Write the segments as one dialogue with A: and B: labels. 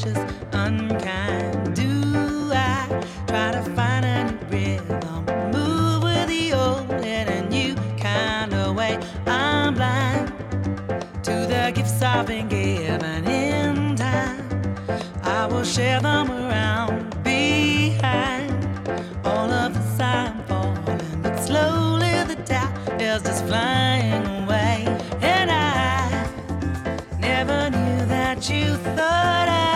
A: precious, unkind. Do I try to find a new rhythm? Move with the old in a new kind of way. I'm blind to the gifts I've been given in time. I will share them around behind all of the sign falling, but slowly the doubt is just flying away. And I never knew that you thought I.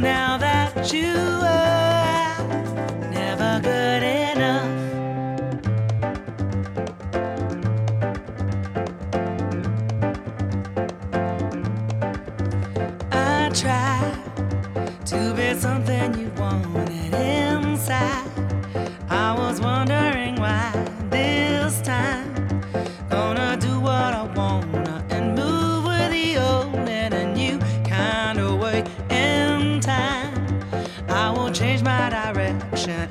A: now that you were never good enough. I tried to be something you wanted inside. I was wondering In time, I will change my direction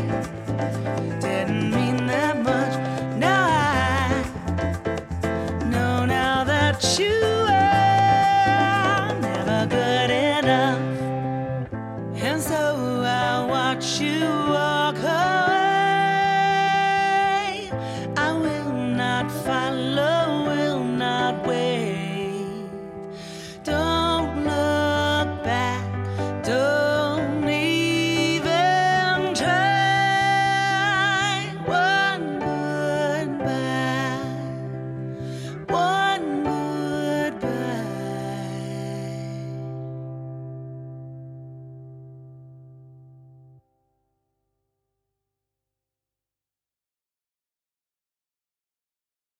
A: And so I watch you walk away. I will not follow.